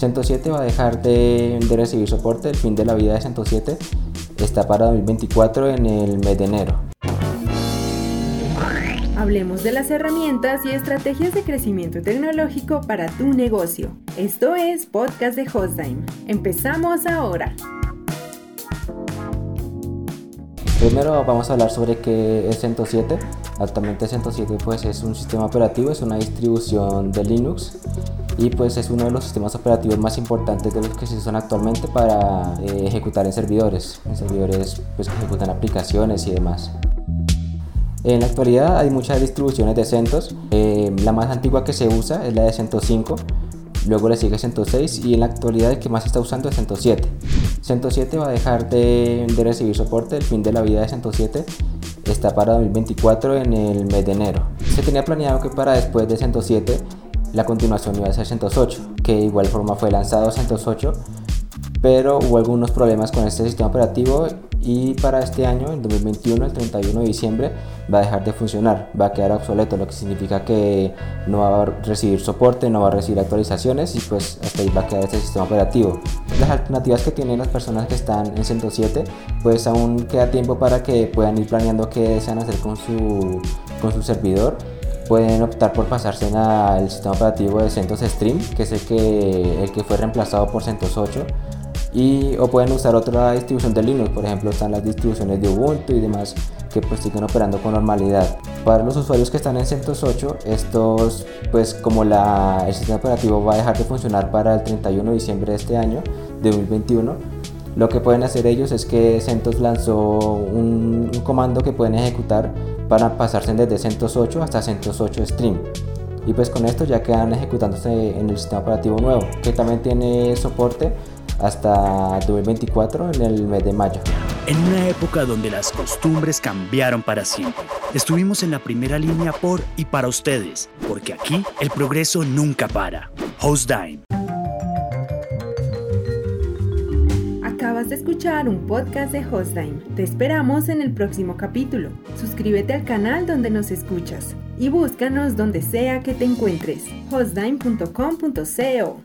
CentOS 7 va a dejar de, de recibir soporte, el fin de la vida de CentOS 7 está para 2024 en el mes de enero. Hablemos de las herramientas y estrategias de crecimiento tecnológico para tu negocio. Esto es Podcast de Hostime. Empezamos ahora. Primero vamos a hablar sobre qué es CentOS 7. Actualmente CentOS 7 pues, es un sistema operativo, es una distribución de Linux y pues es uno de los sistemas operativos más importantes de los que se usan actualmente para eh, ejecutar en servidores, en servidores pues, que ejecutan aplicaciones y demás. En la actualidad hay muchas distribuciones de CentOS, eh, la más antigua que se usa es la de CentOS 5, luego le sigue CentOS 6 y en la actualidad el que más se está usando es CentOS 7. CentOS 7 va a dejar de, de recibir soporte, el fin de la vida de CentOS 7 está para 2024 en el mes de enero. Se tenía planeado que para después de CentOS 7 la continuación iba a ser CentOS 8, que de igual forma fue lanzado CentOS 8, pero hubo algunos problemas con este sistema operativo y para este año, en 2021, el 31 de diciembre, va a dejar de funcionar, va a quedar obsoleto, lo que significa que no va a recibir soporte, no va a recibir actualizaciones y pues hasta ahí va a quedar este sistema operativo. Las alternativas que tienen las personas que están en 107, pues aún queda tiempo para que puedan ir planeando qué desean hacer con su, con su servidor pueden optar por pasarse al sistema operativo de CentOS Stream, que es el que, el que fue reemplazado por CentOS 8, y, o pueden usar otra distribución de Linux, por ejemplo están las distribuciones de Ubuntu y demás que pues siguen operando con normalidad. Para los usuarios que están en CentOS 8, estos pues como la, el sistema operativo va a dejar de funcionar para el 31 de diciembre de este año, de 2021, lo que pueden hacer ellos es que CentOS lanzó un, un comando que pueden ejecutar para pasarse desde CentOS 8 hasta CentOS 8 Stream. Y pues con esto ya quedan ejecutándose en el sistema operativo nuevo, que también tiene soporte hasta 2024 en el mes de mayo. En una época donde las costumbres cambiaron para siempre, estuvimos en la primera línea por y para ustedes, porque aquí el progreso nunca para. Hostdime. De escuchar un podcast de Hostime. Te esperamos en el próximo capítulo. Suscríbete al canal donde nos escuchas y búscanos donde sea que te encuentres. hostime.com.co